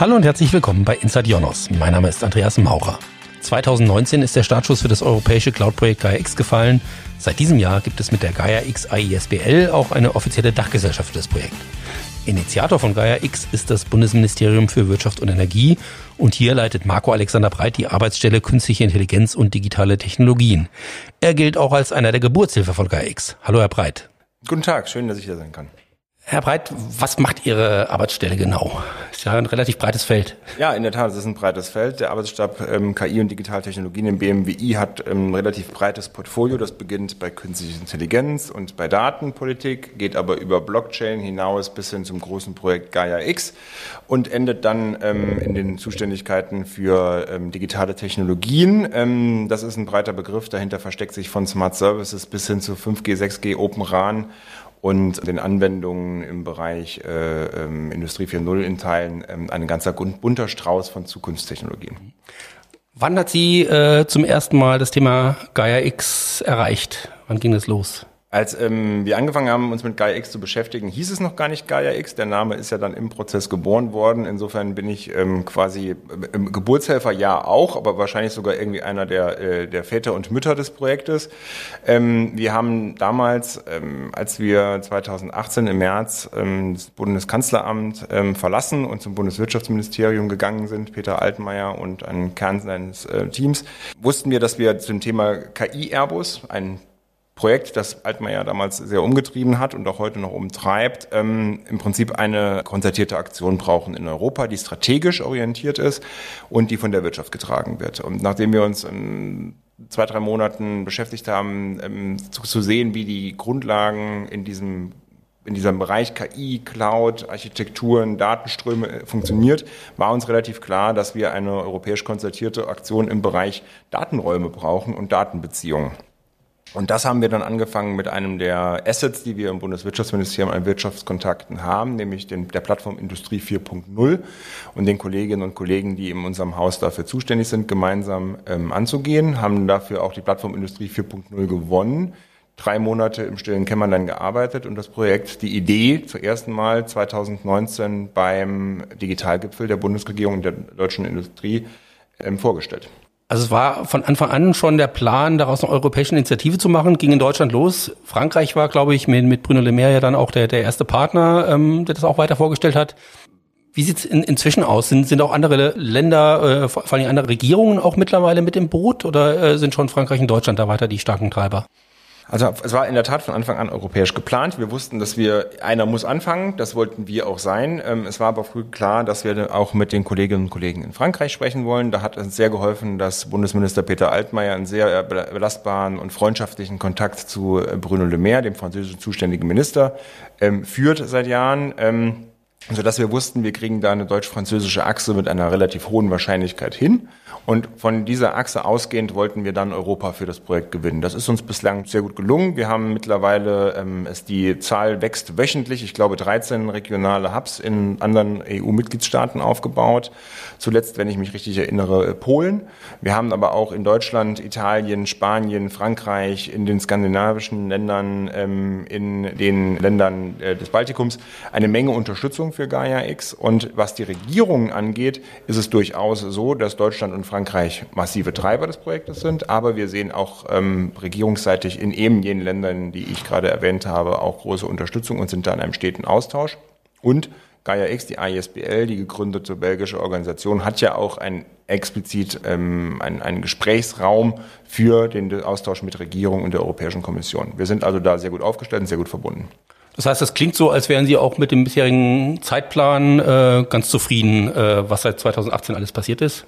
Hallo und herzlich willkommen bei Inside Jonos. Mein Name ist Andreas Maurer. 2019 ist der Startschuss für das europäische Cloud-Projekt Gaia X gefallen. Seit diesem Jahr gibt es mit der Gaia X AISBL auch eine offizielle Dachgesellschaft für das Projekt. Initiator von Gaia X ist das Bundesministerium für Wirtschaft und Energie und hier leitet Marco Alexander Breit die Arbeitsstelle Künstliche Intelligenz und digitale Technologien. Er gilt auch als einer der Geburtshilfe von Gaia X. Hallo Herr Breit. Guten Tag, schön, dass ich hier sein kann. Herr Breit, was macht Ihre Arbeitsstelle genau? Ist ja ein relativ breites Feld. Ja, in der Tat, es ist ein breites Feld. Der Arbeitsstab ähm, KI und Digitaltechnologien im BMWI hat ähm, ein relativ breites Portfolio. Das beginnt bei künstlicher Intelligenz und bei Datenpolitik, geht aber über Blockchain hinaus bis hin zum großen Projekt Gaia X und endet dann ähm, in den Zuständigkeiten für ähm, digitale Technologien. Ähm, das ist ein breiter Begriff. Dahinter versteckt sich von Smart Services bis hin zu 5G, 6G, Open RAN und den Anwendungen im Bereich äh, ähm, Industrie 4.0 in Teilen ähm, ein ganzer bunter Strauß von Zukunftstechnologien. Wann hat Sie äh, zum ersten Mal das Thema Gaia X erreicht? Wann ging es los? Als ähm, wir angefangen haben, uns mit Gaia X zu beschäftigen, hieß es noch gar nicht Gaia X. Der Name ist ja dann im Prozess geboren worden. Insofern bin ich ähm, quasi äh, Geburtshelfer, ja auch, aber wahrscheinlich sogar irgendwie einer der, äh, der Väter und Mütter des Projektes. Ähm, wir haben damals, ähm, als wir 2018 im März ähm, das Bundeskanzleramt ähm, verlassen und zum Bundeswirtschaftsministerium gegangen sind, Peter Altmaier und ein Kern seines äh, Teams, wussten wir, dass wir zum Thema KI-Airbus, ein Projekt, das Altmaier damals sehr umgetrieben hat und auch heute noch umtreibt, ähm, im Prinzip eine konzertierte Aktion brauchen in Europa, die strategisch orientiert ist und die von der Wirtschaft getragen wird. Und nachdem wir uns in zwei, drei Monaten beschäftigt haben, ähm, zu, zu sehen, wie die Grundlagen in diesem in diesem Bereich KI, Cloud, Architekturen, Datenströme äh, funktioniert, war uns relativ klar, dass wir eine europäisch konzertierte Aktion im Bereich Datenräume brauchen und Datenbeziehungen. Und das haben wir dann angefangen mit einem der Assets, die wir im Bundeswirtschaftsministerium an Wirtschaftskontakten haben, nämlich den, der Plattform Industrie 4.0 und den Kolleginnen und Kollegen, die in unserem Haus dafür zuständig sind, gemeinsam ähm, anzugehen, haben dafür auch die Plattform Industrie 4.0 gewonnen, drei Monate im stillen Kämmerlein gearbeitet und das Projekt, die Idee zum ersten Mal 2019 beim Digitalgipfel der Bundesregierung und der deutschen Industrie ähm, vorgestellt. Also es war von Anfang an schon der Plan, daraus eine europäische Initiative zu machen, ging in Deutschland los. Frankreich war, glaube ich, mit, mit Bruno Le Maire ja dann auch der, der erste Partner, ähm, der das auch weiter vorgestellt hat. Wie sieht's in, inzwischen aus? Sind, sind auch andere Länder, äh, vor allem andere Regierungen auch mittlerweile mit im Boot oder äh, sind schon Frankreich und Deutschland da weiter die starken Treiber? Also es war in der Tat von Anfang an europäisch geplant. Wir wussten, dass wir, einer muss anfangen, das wollten wir auch sein. Ähm, es war aber früh klar, dass wir auch mit den Kolleginnen und Kollegen in Frankreich sprechen wollen. Da hat uns sehr geholfen, dass Bundesminister Peter Altmaier einen sehr belastbaren und freundschaftlichen Kontakt zu äh, Bruno Le Maire, dem französischen zuständigen Minister, ähm, führt seit Jahren ähm, sodass wir wussten, wir kriegen da eine deutsch-französische Achse mit einer relativ hohen Wahrscheinlichkeit hin. Und von dieser Achse ausgehend wollten wir dann Europa für das Projekt gewinnen. Das ist uns bislang sehr gut gelungen. Wir haben mittlerweile, ähm, es die Zahl wächst wöchentlich, ich glaube 13 regionale Hubs in anderen EU-Mitgliedstaaten aufgebaut. Zuletzt, wenn ich mich richtig erinnere, Polen. Wir haben aber auch in Deutschland, Italien, Spanien, Frankreich, in den skandinavischen Ländern, ähm, in den Ländern äh, des Baltikums eine Menge Unterstützung für Gaia X. Und was die Regierungen angeht, ist es durchaus so, dass Deutschland und Frankreich massive Treiber des Projektes sind. Aber wir sehen auch ähm, regierungsseitig in eben jenen Ländern, die ich gerade erwähnt habe, auch große Unterstützung und sind da in einem steten Austausch. Und Gaia X, die ISBL, die gegründete belgische Organisation, hat ja auch ein explizit ähm, einen, einen Gesprächsraum für den Austausch mit Regierung und der Europäischen Kommission. Wir sind also da sehr gut aufgestellt und sehr gut verbunden. Das heißt, das klingt so, als wären Sie auch mit dem bisherigen Zeitplan äh, ganz zufrieden, äh, was seit 2018 alles passiert ist?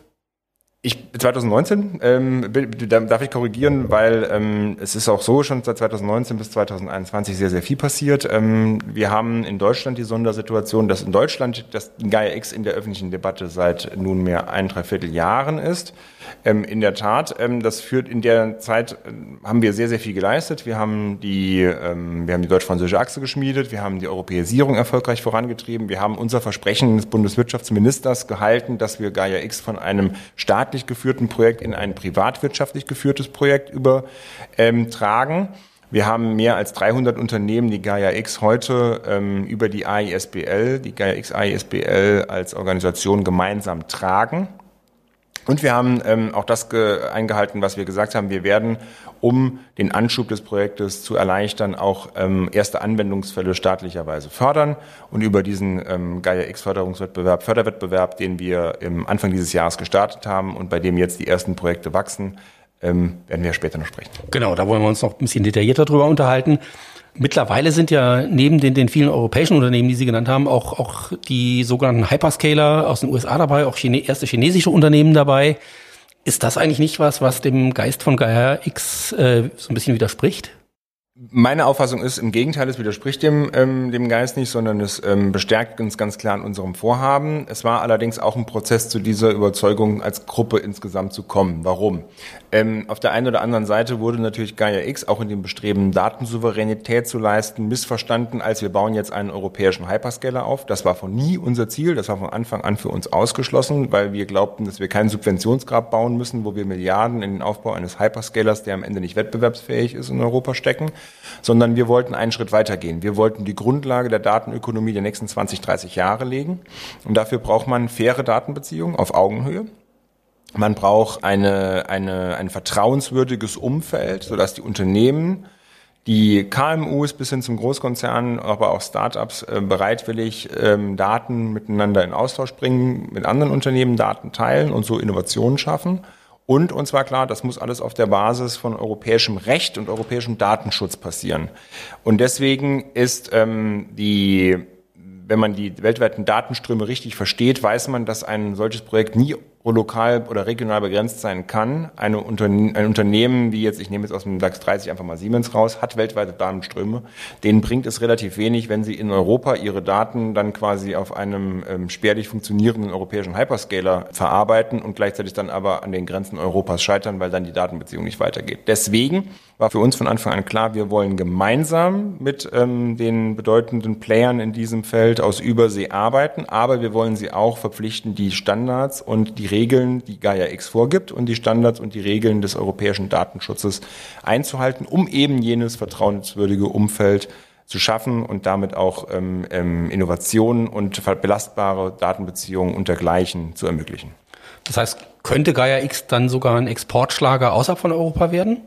Ich 2019 ähm, darf ich korrigieren, weil ähm, es ist auch so schon seit 2019 bis 2021 sehr sehr viel passiert. Ähm, wir haben in Deutschland die Sondersituation, dass in Deutschland das Gaia X in der öffentlichen Debatte seit nunmehr ein dreiviertel Jahren ist. Ähm, in der Tat, ähm, das führt in der Zeit äh, haben wir sehr sehr viel geleistet. Wir haben die ähm, wir haben die deutsch-französische Achse geschmiedet, wir haben die Europäisierung erfolgreich vorangetrieben, wir haben unser Versprechen des Bundeswirtschaftsministers gehalten, dass wir Gaia X von einem Staat staatlich geführten Projekt in ein privatwirtschaftlich geführtes Projekt übertragen. Ähm, Wir haben mehr als 300 Unternehmen, die Gaia X heute ähm, über die AISBL, die Gaia X AISBL als Organisation gemeinsam tragen. Und wir haben ähm, auch das eingehalten, was wir gesagt haben. Wir werden, um den Anschub des Projektes zu erleichtern, auch ähm, erste Anwendungsfälle staatlicherweise fördern. Und über diesen ähm, Gaia X Förderungswettbewerb, Förderwettbewerb, den wir im Anfang dieses Jahres gestartet haben und bei dem jetzt die ersten Projekte wachsen, ähm, werden wir später noch sprechen. Genau, da wollen wir uns noch ein bisschen detaillierter drüber unterhalten. Mittlerweile sind ja neben den, den vielen europäischen Unternehmen, die Sie genannt haben, auch, auch die sogenannten Hyperscaler aus den USA dabei, auch Chine erste chinesische Unternehmen dabei. Ist das eigentlich nicht was, was dem Geist von Gaia X äh, so ein bisschen widerspricht? Meine Auffassung ist, im Gegenteil, es widerspricht dem, ähm, dem Geist nicht, sondern es ähm, bestärkt uns ganz klar in unserem Vorhaben. Es war allerdings auch ein Prozess, zu dieser Überzeugung als Gruppe insgesamt zu kommen. Warum? Ähm, auf der einen oder anderen Seite wurde natürlich Gaia X auch in dem Bestreben, Datensouveränität zu leisten, missverstanden, als wir bauen jetzt einen europäischen Hyperscaler auf. Das war von nie unser Ziel, das war von Anfang an für uns ausgeschlossen, weil wir glaubten, dass wir keinen Subventionsgrab bauen müssen, wo wir Milliarden in den Aufbau eines Hyperscalers, der am Ende nicht wettbewerbsfähig ist, in Europa stecken sondern wir wollten einen Schritt weitergehen. Wir wollten die Grundlage der Datenökonomie der nächsten 20, 30 Jahre legen. Und dafür braucht man faire Datenbeziehungen auf Augenhöhe. Man braucht eine, eine, ein vertrauenswürdiges Umfeld, sodass die Unternehmen, die KMUs bis hin zum Großkonzern, aber auch Startups äh, bereitwillig ähm, Daten miteinander in Austausch bringen, mit anderen Unternehmen Daten teilen und so Innovationen schaffen. Und uns war klar, das muss alles auf der Basis von europäischem Recht und europäischem Datenschutz passieren. Und deswegen ist ähm, die, wenn man die weltweiten Datenströme richtig versteht, weiß man, dass ein solches Projekt nie lokal oder regional begrenzt sein kann. Eine Unterne ein Unternehmen wie jetzt, ich nehme jetzt aus dem DAX 30 einfach mal Siemens raus, hat weltweite Datenströme. Denen bringt es relativ wenig, wenn sie in Europa ihre Daten dann quasi auf einem ähm, spärlich funktionierenden europäischen Hyperscaler verarbeiten und gleichzeitig dann aber an den Grenzen Europas scheitern, weil dann die Datenbeziehung nicht weitergeht. Deswegen war für uns von Anfang an klar, wir wollen gemeinsam mit ähm, den bedeutenden Playern in diesem Feld aus Übersee arbeiten, aber wir wollen sie auch verpflichten, die Standards und die Regeln, die Gaia X vorgibt und die Standards und die Regeln des europäischen Datenschutzes einzuhalten, um eben jenes vertrauenswürdige Umfeld zu schaffen und damit auch ähm, ähm, Innovationen und belastbare Datenbeziehungen und dergleichen zu ermöglichen. Das heißt, könnte Gaia X dann sogar ein Exportschlager außerhalb von Europa werden?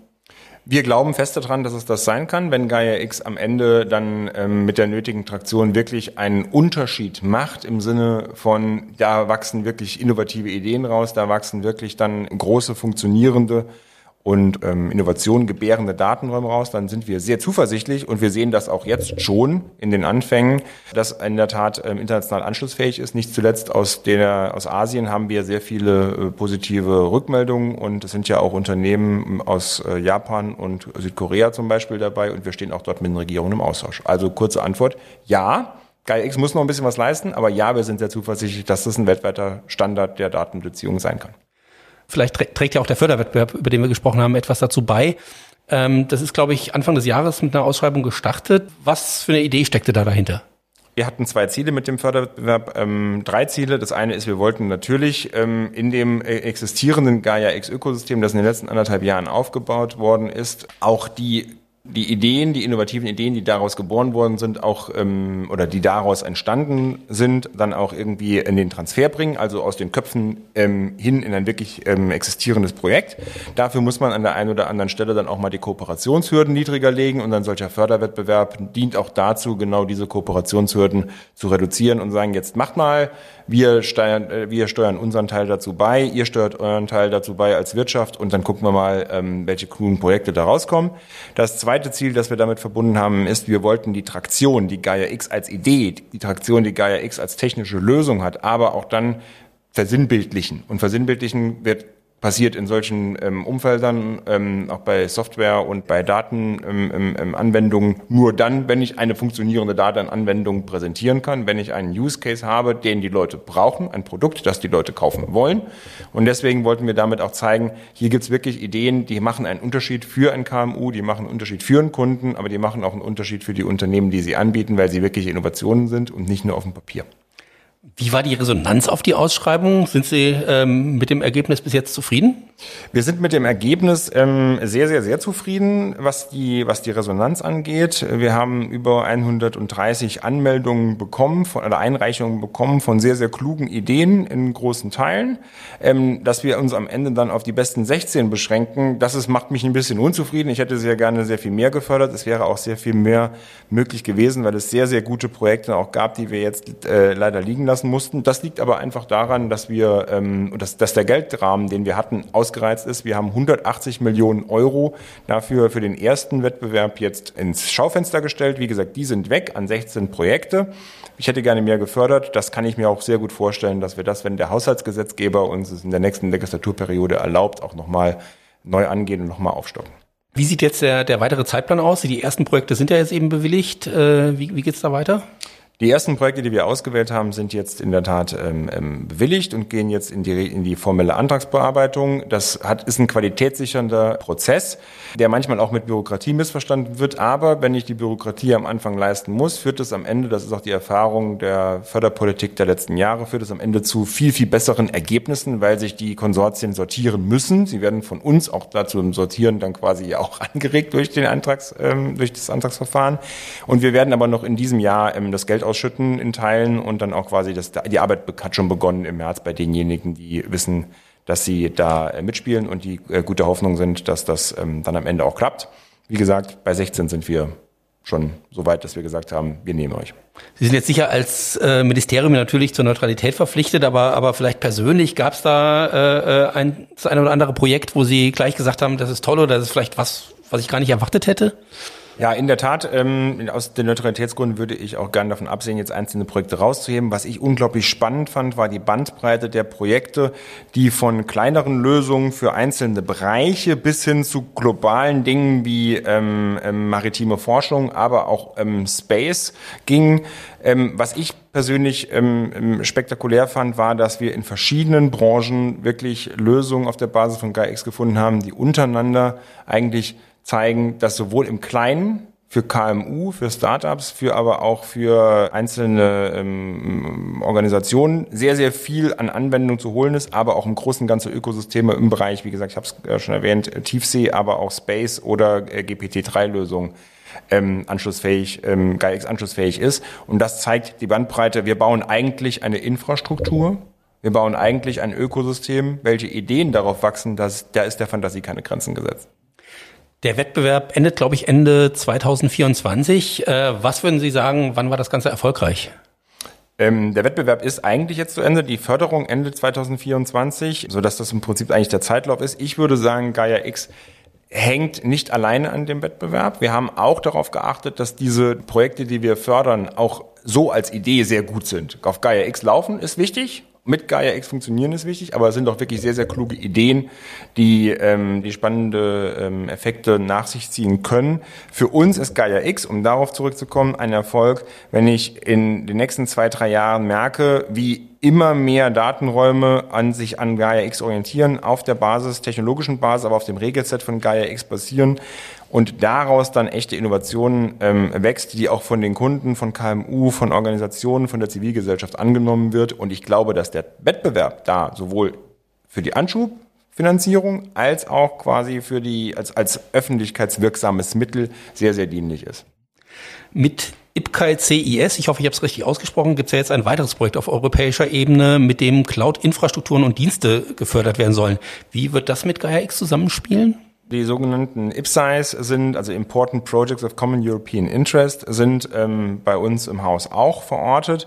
Wir glauben fest daran, dass es das sein kann, wenn Gaia X am Ende dann ähm, mit der nötigen Traktion wirklich einen Unterschied macht im Sinne von, da wachsen wirklich innovative Ideen raus, da wachsen wirklich dann große funktionierende und ähm, Innovationen gebärende Datenräume raus, dann sind wir sehr zuversichtlich und wir sehen das auch jetzt schon in den Anfängen, dass in der Tat ähm, international anschlussfähig ist. Nicht zuletzt aus der aus Asien haben wir sehr viele äh, positive Rückmeldungen und es sind ja auch Unternehmen aus äh, Japan und Südkorea zum Beispiel dabei und wir stehen auch dort mit den Regierungen im Austausch. Also kurze Antwort: Ja. GaiaX muss noch ein bisschen was leisten, aber ja, wir sind sehr zuversichtlich, dass das ein weltweiter Standard der Datenbeziehung sein kann. Vielleicht trägt ja auch der Förderwettbewerb, über den wir gesprochen haben, etwas dazu bei. Ähm, das ist, glaube ich, Anfang des Jahres mit einer Ausschreibung gestartet. Was für eine Idee steckte da dahinter? Wir hatten zwei Ziele mit dem Förderwettbewerb, ähm, drei Ziele. Das eine ist, wir wollten natürlich ähm, in dem äh, existierenden Gaia-X-Ökosystem, das in den letzten anderthalb Jahren aufgebaut worden ist, auch die die Ideen, die innovativen Ideen, die daraus geboren worden sind, auch ähm, oder die daraus entstanden sind, dann auch irgendwie in den Transfer bringen, also aus den Köpfen ähm, hin in ein wirklich ähm, existierendes Projekt. Dafür muss man an der einen oder anderen Stelle dann auch mal die Kooperationshürden niedriger legen und ein solcher Förderwettbewerb dient auch dazu, genau diese Kooperationshürden zu reduzieren und sagen, jetzt macht mal, wir steuern, äh, wir steuern unseren Teil dazu bei, ihr steuert euren Teil dazu bei als Wirtschaft und dann gucken wir mal, ähm, welche coolen Projekte da rauskommen. Das zweite Ziel, das wir damit verbunden haben, ist, wir wollten die Traktion, die Gaia X als Idee, die Traktion, die Gaia X als technische Lösung hat, aber auch dann versinnbildlichen. Und versinnbildlichen wird passiert in solchen ähm, Umfeldern, ähm, auch bei Software und bei Datenanwendungen, ähm, ähm, nur dann, wenn ich eine funktionierende Datenanwendung präsentieren kann, wenn ich einen Use Case habe, den die Leute brauchen, ein Produkt, das die Leute kaufen wollen. Und deswegen wollten wir damit auch zeigen, hier gibt's wirklich Ideen, die machen einen Unterschied für ein KMU, die machen einen Unterschied für einen Kunden, aber die machen auch einen Unterschied für die Unternehmen, die sie anbieten, weil sie wirklich Innovationen sind und nicht nur auf dem Papier. Wie war die Resonanz auf die Ausschreibung? Sind Sie ähm, mit dem Ergebnis bis jetzt zufrieden? Wir sind mit dem Ergebnis ähm, sehr, sehr, sehr zufrieden, was die, was die Resonanz angeht. Wir haben über 130 Anmeldungen bekommen von, oder Einreichungen bekommen von sehr, sehr klugen Ideen in großen Teilen. Ähm, dass wir uns am Ende dann auf die besten 16 beschränken, das ist, macht mich ein bisschen unzufrieden. Ich hätte sehr gerne sehr viel mehr gefördert. Es wäre auch sehr viel mehr möglich gewesen, weil es sehr, sehr gute Projekte auch gab, die wir jetzt äh, leider liegen lassen mussten. Das liegt aber einfach daran, dass wir, ähm, dass, dass der Geldrahmen, den wir hatten, ausgereizt ist. Wir haben 180 Millionen Euro dafür für den ersten Wettbewerb jetzt ins Schaufenster gestellt. Wie gesagt, die sind weg an 16 Projekte. Ich hätte gerne mehr gefördert. Das kann ich mir auch sehr gut vorstellen, dass wir das, wenn der Haushaltsgesetzgeber uns es in der nächsten Legislaturperiode erlaubt, auch nochmal neu angehen und nochmal aufstocken. Wie sieht jetzt der, der weitere Zeitplan aus? Die ersten Projekte sind ja jetzt eben bewilligt. Äh, wie wie geht's da weiter? Die ersten Projekte, die wir ausgewählt haben, sind jetzt in der Tat ähm, ähm, bewilligt und gehen jetzt in die, in die formelle Antragsbearbeitung. Das hat, ist ein qualitätssichernder Prozess, der manchmal auch mit Bürokratie missverstanden wird. Aber wenn ich die Bürokratie am Anfang leisten muss, führt es am Ende, das ist auch die Erfahrung der Förderpolitik der letzten Jahre, führt es am Ende zu viel, viel besseren Ergebnissen, weil sich die Konsortien sortieren müssen. Sie werden von uns auch dazu im Sortieren dann quasi auch angeregt durch den Antrags, ähm, durch das Antragsverfahren. Und wir werden aber noch in diesem Jahr ähm, das Geld ausschütten in Teilen und dann auch quasi das, die Arbeit hat schon begonnen im März bei denjenigen, die wissen, dass sie da äh, mitspielen und die äh, gute Hoffnung sind, dass das ähm, dann am Ende auch klappt. Wie gesagt, bei 16 sind wir schon so weit, dass wir gesagt haben, wir nehmen euch. Sie sind jetzt sicher als äh, Ministerium natürlich zur Neutralität verpflichtet, aber, aber vielleicht persönlich gab es da äh, äh, ein, das eine oder andere Projekt, wo Sie gleich gesagt haben, das ist toll oder das ist vielleicht was, was ich gar nicht erwartet hätte? Ja, in der Tat, ähm, aus den Neutralitätsgründen würde ich auch gerne davon absehen, jetzt einzelne Projekte rauszuheben. Was ich unglaublich spannend fand, war die Bandbreite der Projekte, die von kleineren Lösungen für einzelne Bereiche bis hin zu globalen Dingen wie ähm, ähm, maritime Forschung, aber auch ähm, Space ging. Ähm, was ich persönlich ähm, ähm spektakulär fand, war, dass wir in verschiedenen Branchen wirklich Lösungen auf der Basis von GAIX gefunden haben, die untereinander eigentlich zeigen, dass sowohl im Kleinen für KMU, für Startups, für aber auch für einzelne ähm, Organisationen sehr, sehr viel an Anwendung zu holen ist, aber auch im großen ganzen Ökosysteme im Bereich, wie gesagt, ich habe es äh, schon erwähnt, Tiefsee, aber auch Space oder äh, GPT-3-Lösungen ähm, anschlussfähig, ähm, GAIX anschlussfähig ist. Und das zeigt die Bandbreite. Wir bauen eigentlich eine Infrastruktur. Wir bauen eigentlich ein Ökosystem. Welche Ideen darauf wachsen, das, da ist der Fantasie keine Grenzen gesetzt. Der Wettbewerb endet, glaube ich, Ende 2024. Äh, was würden Sie sagen, wann war das Ganze erfolgreich? Ähm, der Wettbewerb ist eigentlich jetzt zu Ende. Die Förderung endet 2024, sodass das im Prinzip eigentlich der Zeitlauf ist. Ich würde sagen, Gaia X hängt nicht alleine an dem Wettbewerb. Wir haben auch darauf geachtet, dass diese Projekte, die wir fördern, auch so als Idee sehr gut sind. Auf Gaia X laufen ist wichtig mit Gaia X funktionieren ist wichtig, aber es sind auch wirklich sehr, sehr kluge Ideen, die, ähm, die spannende ähm, Effekte nach sich ziehen können. Für uns ist Gaia X, um darauf zurückzukommen, ein Erfolg, wenn ich in den nächsten zwei, drei Jahren merke, wie immer mehr Datenräume an sich an Gaia X orientieren, auf der Basis, technologischen Basis, aber auf dem Regelset von Gaia X basieren und daraus dann echte Innovationen ähm, wächst, die auch von den Kunden, von KMU, von Organisationen, von der Zivilgesellschaft angenommen wird. Und ich glaube, dass der Wettbewerb da sowohl für die Anschubfinanzierung als auch quasi für die als, als öffentlichkeitswirksames Mittel sehr, sehr dienlich ist. Mit IPCAI CIS, ich hoffe, ich habe es richtig ausgesprochen, gibt es ja jetzt ein weiteres Projekt auf europäischer Ebene, mit dem Cloud-Infrastrukturen und Dienste gefördert werden sollen. Wie wird das mit Gaia X zusammenspielen? Die sogenannten IPSIs sind, also Important Projects of Common European Interest, sind ähm, bei uns im Haus auch verortet.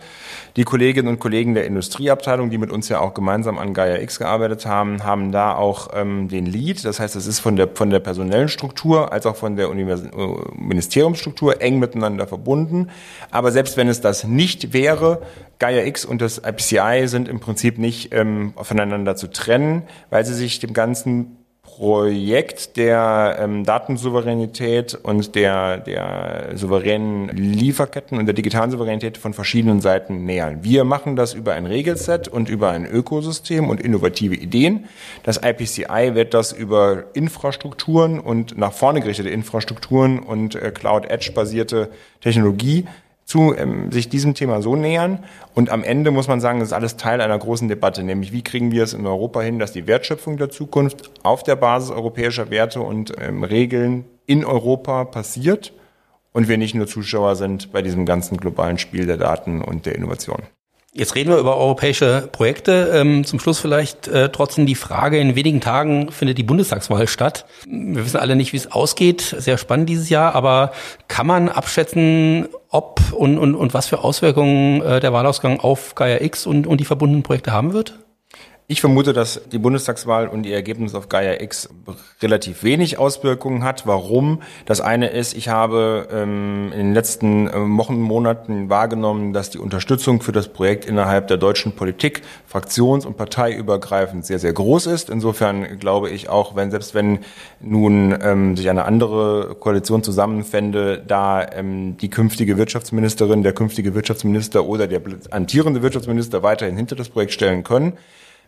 Die Kolleginnen und Kollegen der Industrieabteilung, die mit uns ja auch gemeinsam an Gaia X gearbeitet haben, haben da auch ähm, den Lead. Das heißt, es ist von der, von der personellen Struktur als auch von der Univers äh, Ministeriumsstruktur eng miteinander verbunden. Aber selbst wenn es das nicht wäre, Gaia X und das IPCI sind im Prinzip nicht ähm, voneinander zu trennen, weil sie sich dem ganzen Projekt der ähm, Datensouveränität und der, der souveränen Lieferketten und der digitalen Souveränität von verschiedenen Seiten nähern. Wir machen das über ein Regelset und über ein Ökosystem und innovative Ideen. Das IPCI wird das über Infrastrukturen und nach vorne gerichtete Infrastrukturen und äh, Cloud-Edge-basierte Technologie zu ähm, sich diesem Thema so nähern. Und am Ende muss man sagen, das ist alles Teil einer großen Debatte, nämlich wie kriegen wir es in Europa hin, dass die Wertschöpfung der Zukunft auf der Basis europäischer Werte und ähm, Regeln in Europa passiert und wir nicht nur Zuschauer sind bei diesem ganzen globalen Spiel der Daten und der Innovation. Jetzt reden wir über europäische Projekte. Ähm, zum Schluss vielleicht äh, trotzdem die Frage, in wenigen Tagen findet die Bundestagswahl statt. Wir wissen alle nicht, wie es ausgeht. Sehr spannend dieses Jahr, aber kann man abschätzen, ob und, und, und was für Auswirkungen äh, der Wahlausgang auf Gaia X und, und die verbundenen Projekte haben wird? Ich vermute, dass die Bundestagswahl und die Ergebnisse auf Gaia X relativ wenig Auswirkungen hat. Warum? Das eine ist, ich habe ähm, in den letzten äh, Wochen, Monaten wahrgenommen, dass die Unterstützung für das Projekt innerhalb der deutschen Politik fraktions- und parteiübergreifend sehr, sehr groß ist. Insofern glaube ich auch, wenn selbst wenn nun ähm, sich eine andere Koalition zusammenfände, da ähm, die künftige Wirtschaftsministerin, der künftige Wirtschaftsminister oder der antierende Wirtschaftsminister weiterhin hinter das Projekt stellen können,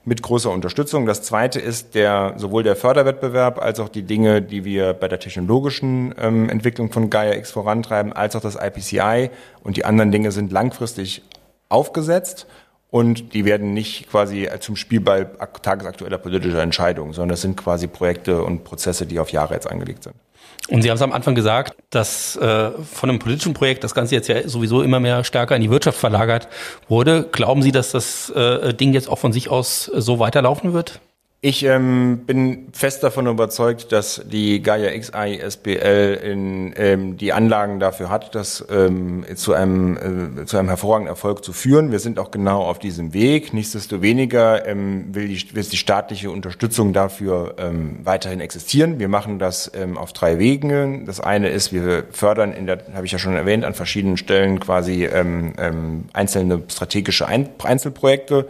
mit großer Unterstützung. Das zweite ist der, sowohl der Förderwettbewerb als auch die Dinge, die wir bei der technologischen ähm, Entwicklung von Gaia X vorantreiben, als auch das IPCI und die anderen Dinge sind langfristig aufgesetzt und die werden nicht quasi zum Spielball tagesaktueller politischer Entscheidungen, sondern das sind quasi Projekte und Prozesse, die auf Jahre jetzt angelegt sind. Und Sie haben es am Anfang gesagt, dass äh, von einem politischen Projekt das Ganze jetzt ja sowieso immer mehr stärker in die Wirtschaft verlagert wurde. Glauben Sie, dass das äh, Ding jetzt auch von sich aus so weiterlaufen wird? Ich ähm, bin fest davon überzeugt, dass die Gaia XI SBL in, ähm, die Anlagen dafür hat, das ähm, zu, einem, äh, zu einem hervorragenden Erfolg zu führen. Wir sind auch genau auf diesem Weg. Nichtsdestoweniger ähm, will, die, will die staatliche Unterstützung dafür ähm, weiterhin existieren. Wir machen das ähm, auf drei Wegen. Das eine ist, wir fördern, in der habe ich ja schon erwähnt, an verschiedenen Stellen quasi ähm, ähm, einzelne strategische Einzelprojekte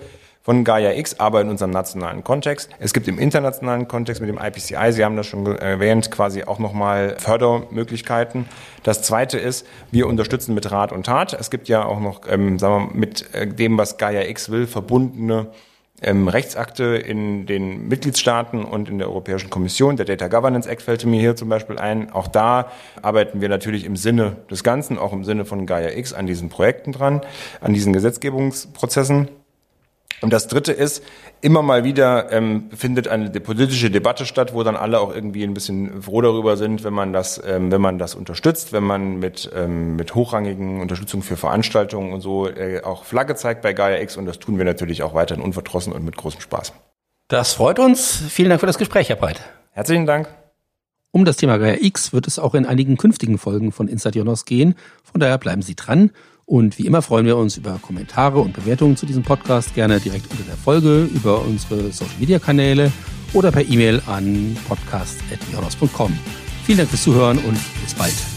von Gaia X, aber in unserem nationalen Kontext. Es gibt im internationalen Kontext mit dem IPCI, Sie haben das schon erwähnt, quasi auch nochmal Fördermöglichkeiten. Das zweite ist, wir unterstützen mit Rat und Tat. Es gibt ja auch noch, ähm, sagen wir, mit äh, dem, was Gaia X will, verbundene ähm, Rechtsakte in den Mitgliedstaaten und in der Europäischen Kommission. Der Data Governance Act fällt mir hier zum Beispiel ein. Auch da arbeiten wir natürlich im Sinne des Ganzen, auch im Sinne von Gaia X an diesen Projekten dran, an diesen Gesetzgebungsprozessen. Und das Dritte ist, immer mal wieder ähm, findet eine politische Debatte statt, wo dann alle auch irgendwie ein bisschen froh darüber sind, wenn man das, ähm, wenn man das unterstützt, wenn man mit, ähm, mit hochrangigen Unterstützung für Veranstaltungen und so äh, auch Flagge zeigt bei Gaia X und das tun wir natürlich auch weiterhin unverdrossen und mit großem Spaß. Das freut uns. Vielen Dank für das Gespräch, Herr Breit. Herzlichen Dank. Um das Thema Gaia X wird es auch in einigen künftigen Folgen von Inside Jonas gehen. Von daher bleiben Sie dran. Und wie immer freuen wir uns über Kommentare und Bewertungen zu diesem Podcast gerne direkt unter der Folge, über unsere Social Media Kanäle oder per E-Mail an podcast.jonas.com. Vielen Dank fürs Zuhören und bis bald.